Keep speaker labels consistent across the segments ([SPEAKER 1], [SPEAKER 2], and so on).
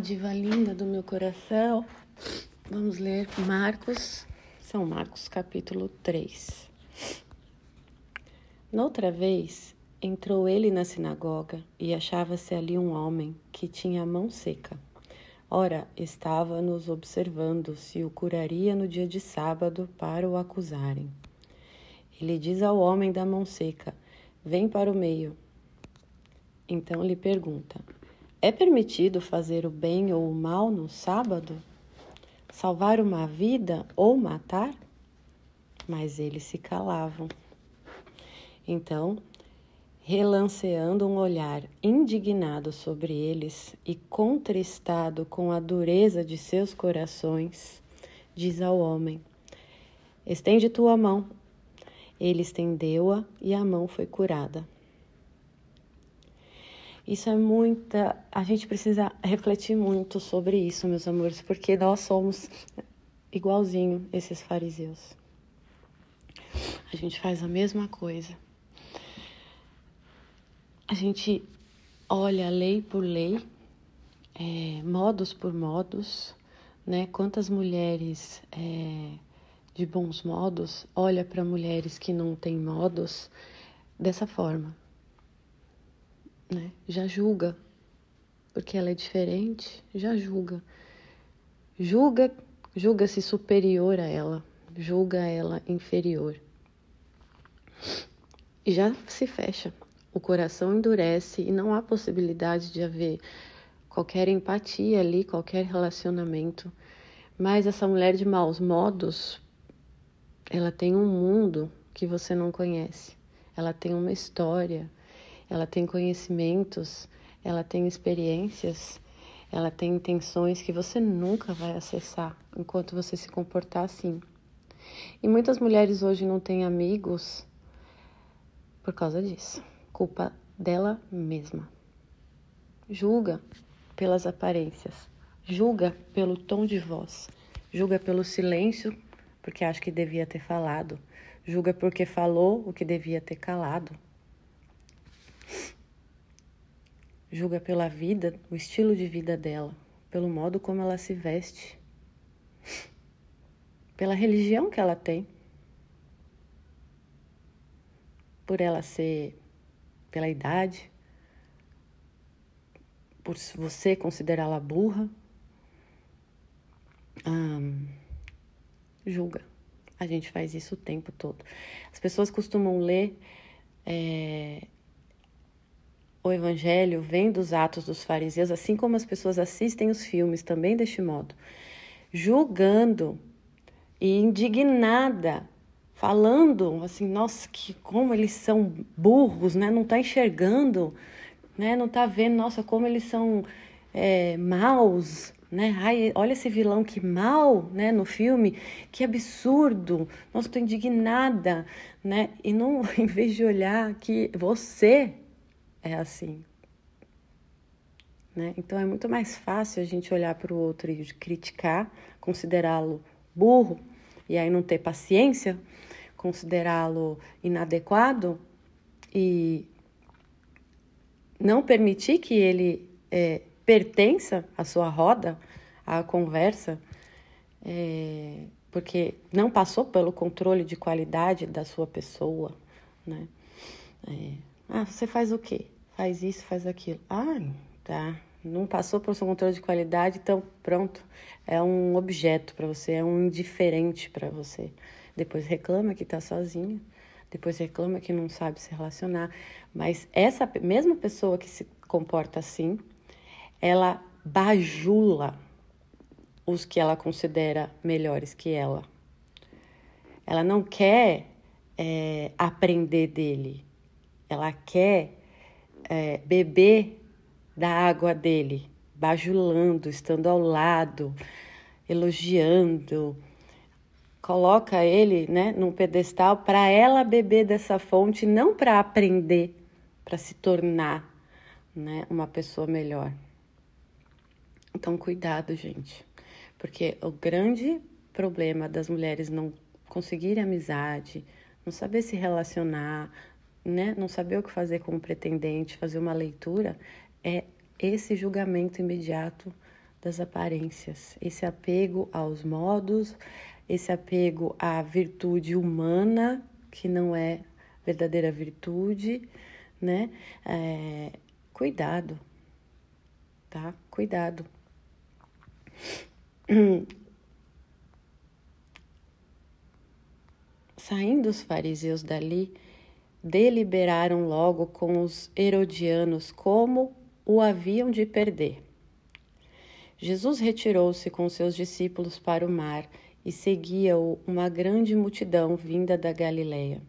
[SPEAKER 1] diva linda do meu coração. Vamos ler Marcos, São Marcos, capítulo 3. Noutra vez, entrou ele na sinagoga e achava-se ali um homem que tinha a mão seca. Ora, estava nos observando se o curaria no dia de sábado para o acusarem. Ele diz ao homem da mão seca: Vem para o meio. Então lhe pergunta: é permitido fazer o bem ou o mal no sábado? Salvar uma vida ou matar? Mas eles se calavam. Então, relanceando um olhar indignado sobre eles e contristado com a dureza de seus corações, diz ao homem: Estende tua mão. Ele estendeu-a e a mão foi curada. Isso é muita. A gente precisa refletir muito sobre isso, meus amores, porque nós somos igualzinho esses fariseus. A gente faz a mesma coisa. A gente olha lei por lei, é, modos por modos, né? Quantas mulheres é, de bons modos olha para mulheres que não têm modos dessa forma né? Já julga, porque ela é diferente, já julga. Julga, julga-se superior a ela, julga ela inferior. E já se fecha, o coração endurece e não há possibilidade de haver qualquer empatia ali, qualquer relacionamento. Mas essa mulher de maus modos, ela tem um mundo que você não conhece. Ela tem uma história, ela tem conhecimentos, ela tem experiências, ela tem intenções que você nunca vai acessar enquanto você se comportar assim. E muitas mulheres hoje não têm amigos por causa disso. Culpa dela mesma. Julga pelas aparências, julga pelo tom de voz, julga pelo silêncio, porque acha que devia ter falado, julga porque falou o que devia ter calado. Julga pela vida, o estilo de vida dela, pelo modo como ela se veste, pela religião que ela tem, por ela ser, pela idade, por você considerá-la burra. Hum, julga. A gente faz isso o tempo todo. As pessoas costumam ler é, o Evangelho vem dos atos dos fariseus, assim como as pessoas assistem os filmes também deste modo, julgando e indignada, falando assim, nossa, que como eles são burros, né? Não está enxergando, né? Não está vendo, nossa, como eles são é, maus, né? Ai, olha esse vilão que mal, né? No filme, que absurdo. Nossa, estou indignada, né? E não, em vez de olhar que você é assim. Né? Então é muito mais fácil a gente olhar para o outro e criticar, considerá-lo burro e aí não ter paciência, considerá-lo inadequado e não permitir que ele é, pertença à sua roda, à conversa, é, porque não passou pelo controle de qualidade da sua pessoa, né? É, ah, você faz o quê? Faz isso, faz aquilo. Ah, tá. Não passou pelo seu controle de qualidade, então pronto. É um objeto para você, é um indiferente para você. Depois reclama que está sozinha, depois reclama que não sabe se relacionar. Mas essa mesma pessoa que se comporta assim, ela bajula os que ela considera melhores que ela. Ela não quer é, aprender dele, ela quer é, beber da água dele, bajulando, estando ao lado, elogiando, coloca ele né, num pedestal para ela beber dessa fonte, não para aprender, para se tornar né, uma pessoa melhor. Então, cuidado, gente, porque o grande problema das mulheres não conseguirem amizade, não saber se relacionar, né, não saber o que fazer com o pretendente, fazer uma leitura, é esse julgamento imediato das aparências, esse apego aos modos, esse apego à virtude humana, que não é verdadeira virtude, né? É, cuidado, tá? Cuidado. Saindo os fariseus dali, deliberaram logo com os herodianos como o haviam de perder. Jesus retirou-se com seus discípulos para o mar e seguia-o uma grande multidão vinda da Galiléia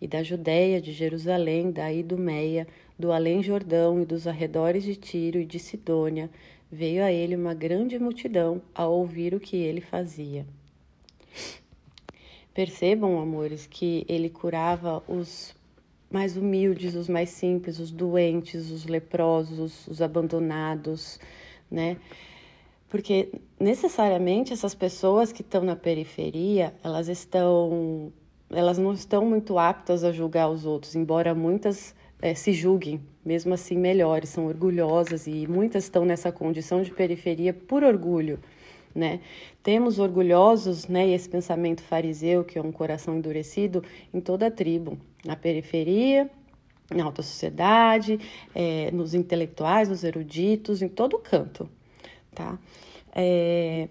[SPEAKER 1] e da Judéia, de Jerusalém, da Idumeia, do além-Jordão e dos arredores de Tiro e de Sidônia, veio a ele uma grande multidão a ouvir o que ele fazia. Percebam, amores, que ele curava os mais humildes, os mais simples, os doentes, os leprosos, os abandonados, né? Porque necessariamente essas pessoas que estão na periferia, elas estão elas não estão muito aptas a julgar os outros, embora muitas é, se julguem, mesmo assim melhores, são orgulhosas e muitas estão nessa condição de periferia por orgulho, né? Temos orgulhosos, né, esse pensamento fariseu, que é um coração endurecido, em toda a tribo, na periferia, na alta sociedade, é, nos intelectuais, nos eruditos, em todo canto, tá? É,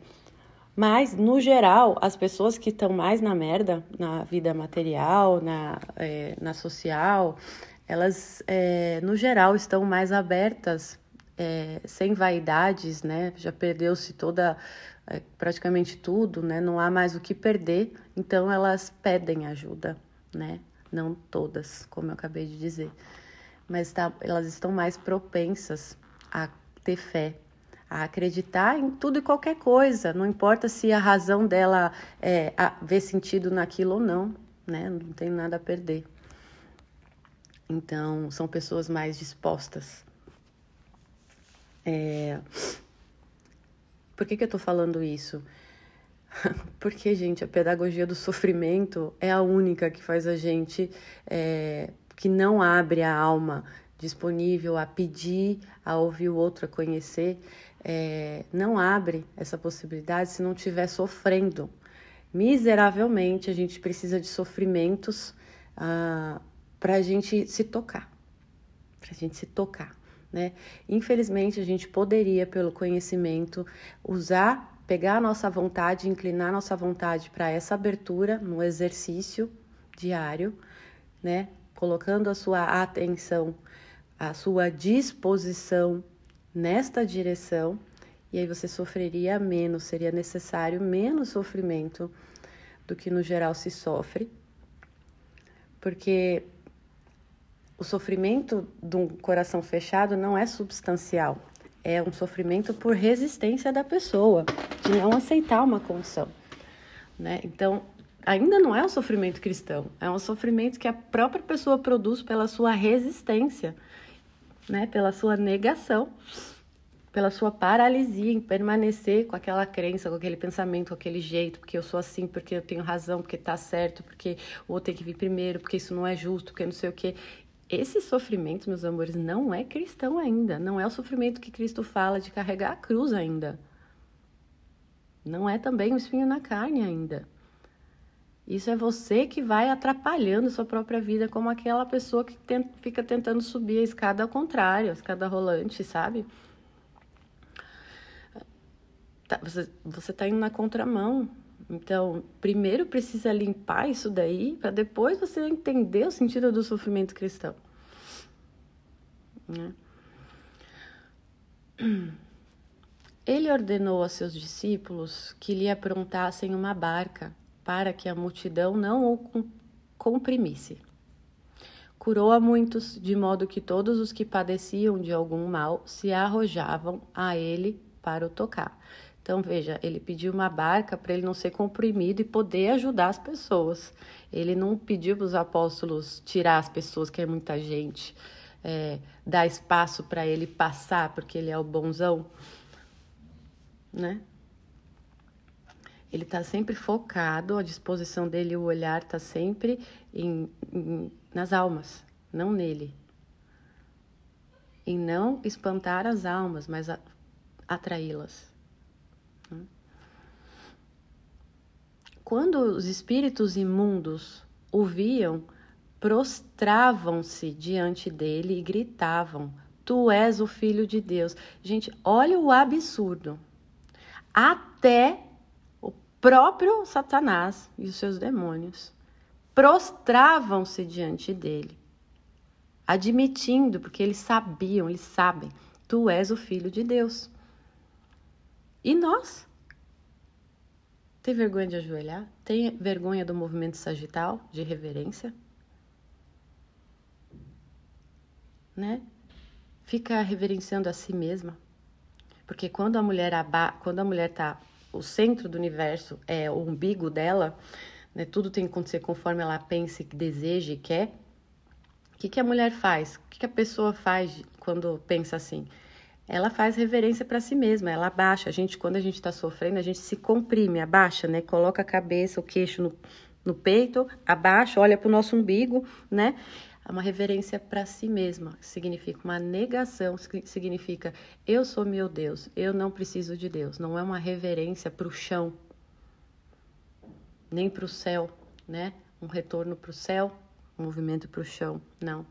[SPEAKER 1] mas, no geral, as pessoas que estão mais na merda, na vida material, na, é, na social, elas, é, no geral, estão mais abertas, é, sem vaidades, né? Já perdeu-se toda, praticamente tudo, né? Não há mais o que perder, então elas pedem ajuda, né? Não todas, como eu acabei de dizer, mas tá, elas estão mais propensas a ter fé, a acreditar em tudo e qualquer coisa, não importa se a razão dela é, vê sentido naquilo ou não, né? Não tem nada a perder. Então, são pessoas mais dispostas. É... Por que, que eu tô falando isso? Porque, gente, a pedagogia do sofrimento é a única que faz a gente é, que não abre a alma disponível a pedir, a ouvir o outro, a conhecer, é, não abre essa possibilidade se não estiver sofrendo. Miseravelmente, a gente precisa de sofrimentos ah, para a gente se tocar, para a gente se tocar. Né? Infelizmente, a gente poderia, pelo conhecimento, usar, pegar a nossa vontade, inclinar a nossa vontade para essa abertura no exercício diário, né? colocando a sua atenção, a sua disposição nesta direção, e aí você sofreria menos, seria necessário menos sofrimento do que no geral se sofre, porque o sofrimento de um coração fechado não é substancial, é um sofrimento por resistência da pessoa, de não aceitar uma condição. Né? Então, ainda não é um sofrimento cristão, é um sofrimento que a própria pessoa produz pela sua resistência né, pela sua negação, pela sua paralisia em permanecer com aquela crença, com aquele pensamento, com aquele jeito, porque eu sou assim, porque eu tenho razão, porque tá certo, porque o outro tem que vir primeiro, porque isso não é justo, porque não sei o quê. Esse sofrimento, meus amores, não é cristão ainda. Não é o sofrimento que Cristo fala de carregar a cruz ainda. Não é também o espinho na carne ainda. Isso é você que vai atrapalhando sua própria vida, como aquela pessoa que tenta, fica tentando subir a escada ao contrário, a escada rolante, sabe? Tá, você, você tá indo na contramão. Então, primeiro precisa limpar isso daí, para depois você entender o sentido do sofrimento cristão. Né? Ele ordenou a seus discípulos que lhe aprontassem uma barca para que a multidão não o comprimisse. Curou a muitos, de modo que todos os que padeciam de algum mal se arrojavam a ele para o tocar. Então, veja, ele pediu uma barca para ele não ser comprimido e poder ajudar as pessoas. Ele não pediu para os apóstolos tirar as pessoas, que é muita gente, é, dar espaço para ele passar, porque ele é o bonzão, né? ele está sempre focado, a disposição dele, o olhar está sempre em, em, nas almas, não nele. Em não espantar as almas, mas a, atraí-las. Quando os espíritos imundos o viam, prostravam-se diante dele e gritavam: Tu és o filho de Deus. Gente, olha o absurdo. Até o próprio Satanás e os seus demônios prostravam-se diante dele, admitindo, porque eles sabiam, eles sabem, tu és o filho de Deus. E nós? Tem vergonha de ajoelhar? Tem vergonha do movimento sagital, de reverência? Né? Fica reverenciando a si mesma. Porque quando a mulher aba quando a mulher tá o centro do universo é o umbigo dela, né? Tudo tem que acontecer conforme ela pensa, deseja e quer. O que, que a mulher faz? O que, que a pessoa faz quando pensa assim? Ela faz reverência para si mesma, ela abaixa. A gente, quando a gente está sofrendo, a gente se comprime, abaixa, né? Coloca a cabeça, o queixo no, no peito, abaixa, olha para o nosso umbigo, né? É uma reverência para si mesma, significa uma negação, significa eu sou meu Deus, eu não preciso de Deus. Não é uma reverência para o chão, nem para o céu, né? Um retorno para o céu, um movimento para o chão, não.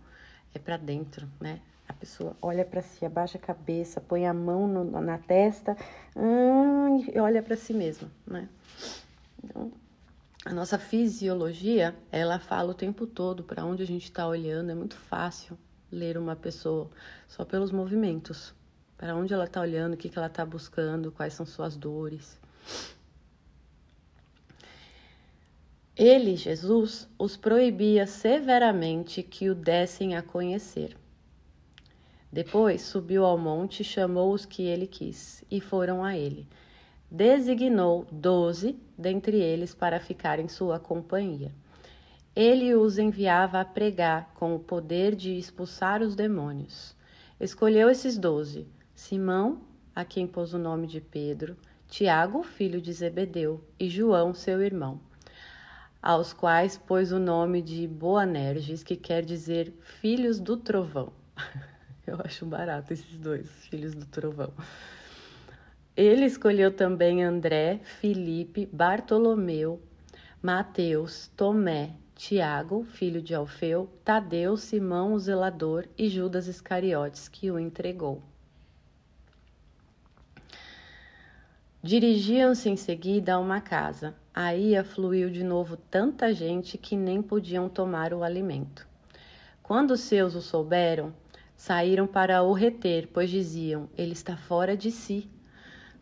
[SPEAKER 1] É para dentro, né? A pessoa olha para si, abaixa a cabeça, põe a mão no, na testa hum, e olha para si mesma, né? Então, a nossa fisiologia, ela fala o tempo todo para onde a gente está olhando. É muito fácil ler uma pessoa só pelos movimentos. Para onde ela está olhando, o que, que ela está buscando, quais são suas dores. Ele, Jesus, os proibia severamente que o dessem a conhecer. Depois subiu ao monte, chamou os que ele quis, e foram a ele. Designou doze dentre eles para ficar em sua companhia. Ele os enviava a pregar com o poder de expulsar os demônios. Escolheu esses doze: Simão, a quem pôs o nome de Pedro, Tiago, filho de Zebedeu, e João, seu irmão, aos quais pôs o nome de Boanerges, que quer dizer filhos do trovão. Eu acho barato esses dois, filhos do trovão. Ele escolheu também André, Filipe, Bartolomeu, Mateus, Tomé, Tiago, filho de Alfeu, Tadeu, Simão, o zelador e Judas Iscariotes, que o entregou. Dirigiam-se em seguida a uma casa. Aí afluiu de novo tanta gente que nem podiam tomar o alimento. Quando os seus o souberam, saíram para o reter, pois diziam: ele está fora de si.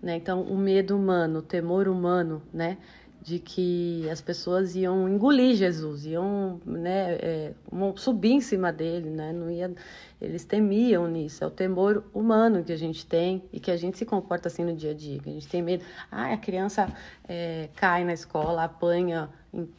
[SPEAKER 1] Né? Então, o medo humano, o temor humano, né? de que as pessoas iam engolir Jesus, iam né, é, subir em cima dele, né? Não ia, eles temiam nisso. É o temor humano que a gente tem e que a gente se comporta assim no dia a dia. Que a gente tem medo. Ah, a criança é, cai na escola, apanha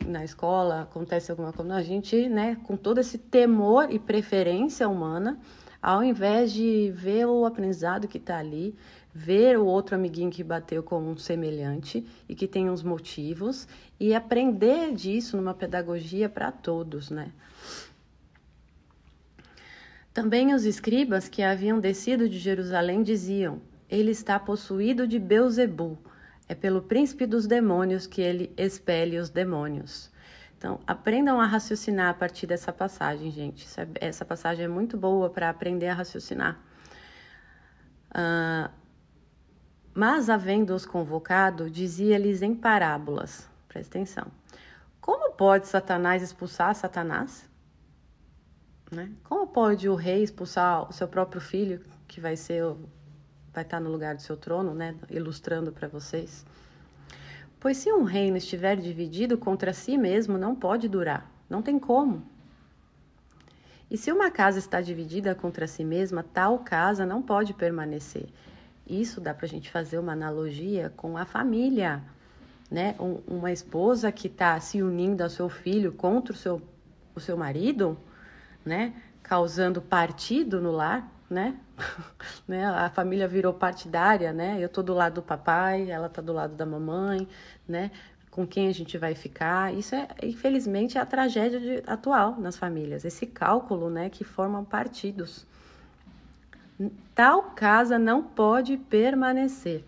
[SPEAKER 1] na escola, acontece alguma coisa. Não, a gente, né, com todo esse temor e preferência humana, ao invés de ver o aprendizado que está ali, ver o outro amiguinho que bateu com um semelhante e que tem uns motivos e aprender disso numa pedagogia para todos, né? Também os escribas que haviam descido de Jerusalém diziam: Ele está possuído de Beuzebu. É pelo príncipe dos demônios que ele expele os demônios. Então, aprendam a raciocinar a partir dessa passagem, gente. É, essa passagem é muito boa para aprender a raciocinar. Uh, mas, havendo-os convocado, dizia-lhes em parábolas. Presta atenção. Como pode Satanás expulsar Satanás? Né? Como pode o rei expulsar o seu próprio filho, que vai ser vai estar no lugar do seu trono, né? Ilustrando para vocês. Pois se um reino estiver dividido contra si mesmo, não pode durar, não tem como. E se uma casa está dividida contra si mesma, tal casa não pode permanecer. Isso dá para a gente fazer uma analogia com a família, né? Um, uma esposa que está se unindo ao seu filho contra o seu, o seu marido, né? Causando partido no lar, né? né? A família virou partidária, né? Eu tô do lado do papai, ela tá do lado da mamãe, né? Com quem a gente vai ficar? Isso é, infelizmente, é a tragédia de, atual nas famílias. Esse cálculo, né? Que formam partidos. tal casa não pode permanecer.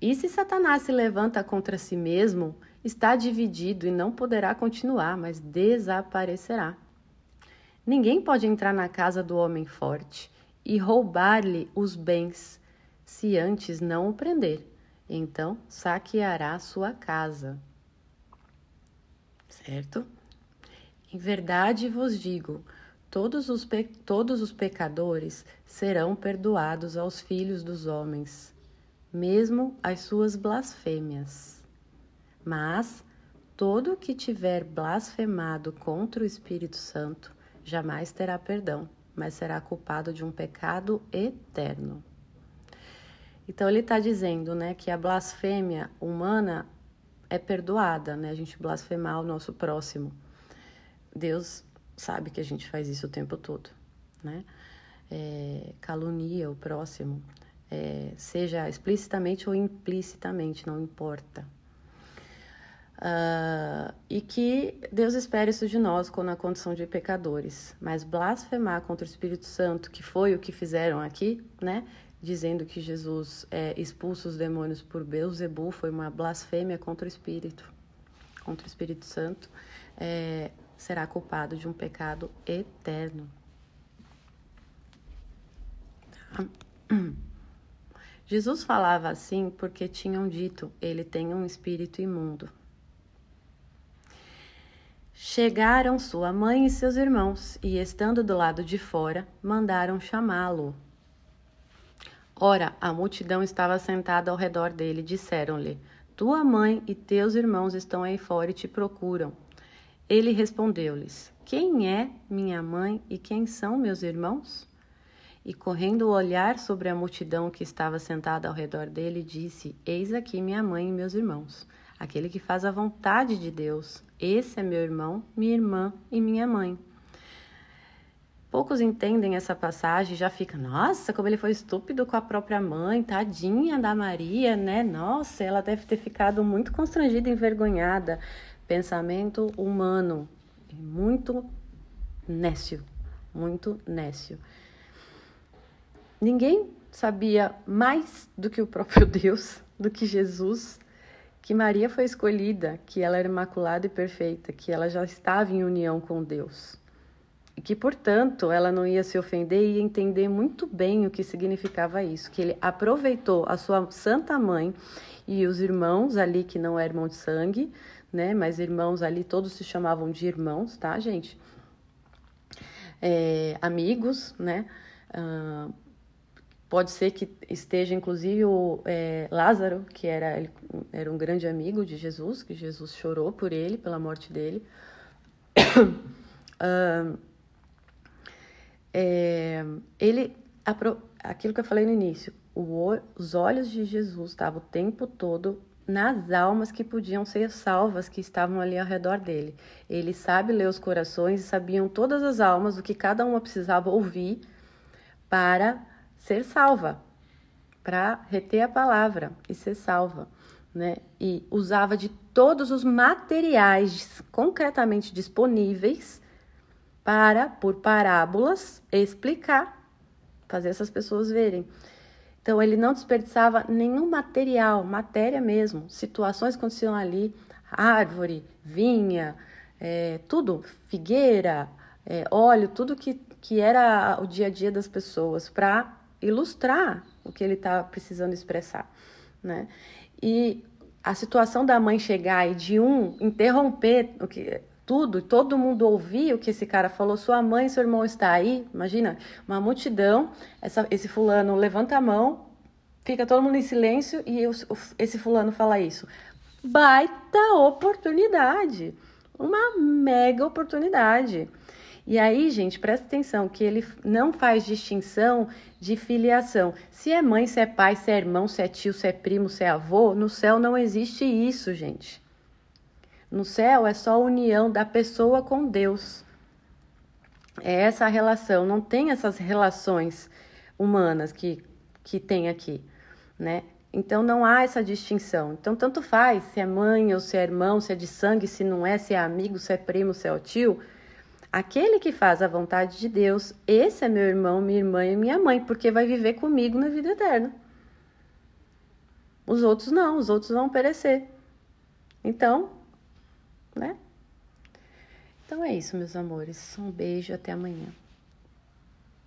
[SPEAKER 1] E se Satanás se levanta contra si mesmo, está dividido e não poderá continuar, mas desaparecerá. Ninguém pode entrar na casa do homem forte e roubar-lhe os bens, se antes não o prender. Então saqueará sua casa. Certo? Em verdade vos digo: todos os, todos os pecadores serão perdoados aos filhos dos homens mesmo as suas blasfêmias. Mas todo que tiver blasfemado contra o Espírito Santo jamais terá perdão, mas será culpado de um pecado eterno. Então ele está dizendo, né, que a blasfêmia humana é perdoada, né? A gente blasfemar o nosso próximo. Deus sabe que a gente faz isso o tempo todo, né? É, calunia o próximo é, seja explicitamente ou implicitamente, não importa. Uh, e que Deus espera isso de nós na condição de pecadores. Mas blasfemar contra o Espírito Santo, que foi o que fizeram aqui, né? Dizendo que Jesus é, expulsa os demônios por Beuzebu, foi uma blasfêmia contra o Espírito, contra o Espírito Santo, é, será culpado de um pecado eterno. Jesus falava assim porque tinham dito: ele tem um espírito imundo. Chegaram sua mãe e seus irmãos, e estando do lado de fora, mandaram chamá-lo. Ora, a multidão estava sentada ao redor dele, disseram-lhe: Tua mãe e teus irmãos estão aí fora e te procuram. Ele respondeu-lhes: Quem é minha mãe e quem são meus irmãos? E correndo o olhar sobre a multidão que estava sentada ao redor dele, disse: Eis aqui minha mãe e meus irmãos, aquele que faz a vontade de Deus. Esse é meu irmão, minha irmã e minha mãe. Poucos entendem essa passagem já fica, nossa, como ele foi estúpido com a própria mãe, tadinha da Maria, né? Nossa, ela deve ter ficado muito constrangida envergonhada. Pensamento humano, muito nécio, muito nécio. Ninguém sabia mais do que o próprio Deus, do que Jesus, que Maria foi escolhida, que ela era imaculada e perfeita, que ela já estava em união com Deus. E que, portanto, ela não ia se ofender e ia entender muito bem o que significava isso, que ele aproveitou a sua santa mãe e os irmãos ali que não eram de sangue, né, mas irmãos ali todos se chamavam de irmãos, tá, gente? É, amigos, né? Uh, Pode ser que esteja, inclusive, o é, Lázaro, que era, ele, era um grande amigo de Jesus, que Jesus chorou por ele, pela morte dele. uh, é, ele, aquilo que eu falei no início, o, os olhos de Jesus estavam o tempo todo nas almas que podiam ser salvas, que estavam ali ao redor dele. Ele sabe ler os corações e sabiam todas as almas o que cada uma precisava ouvir para ser salva, para reter a palavra e ser salva. Né? E usava de todos os materiais concretamente disponíveis para, por parábolas, explicar, fazer essas pessoas verem. Então, ele não desperdiçava nenhum material, matéria mesmo, situações que aconteciam ali, árvore, vinha, é, tudo, figueira, é, óleo, tudo que, que era o dia a dia das pessoas, para ilustrar o que ele está precisando expressar, né? E a situação da mãe chegar e de um interromper o que tudo, todo mundo ouvir o que esse cara falou, sua mãe e seu irmão está aí, imagina, uma multidão, essa, esse fulano levanta a mão, fica todo mundo em silêncio e esse fulano fala isso. Baita oportunidade, uma mega oportunidade. E aí, gente, presta atenção que ele não faz distinção de filiação. Se é mãe, se é pai, se é irmão, se é tio, se é primo, se é avô, no céu não existe isso, gente. No céu é só a união da pessoa com Deus. É essa relação, não tem essas relações humanas que, que tem aqui, né? Então não há essa distinção. Então tanto faz se é mãe ou se é irmão, se é de sangue, se não é, se é amigo, se é primo, se é tio Aquele que faz a vontade de Deus, esse é meu irmão, minha irmã e minha mãe, porque vai viver comigo na vida eterna. Os outros não, os outros vão perecer. Então, né? Então é isso, meus amores. Um beijo, até amanhã.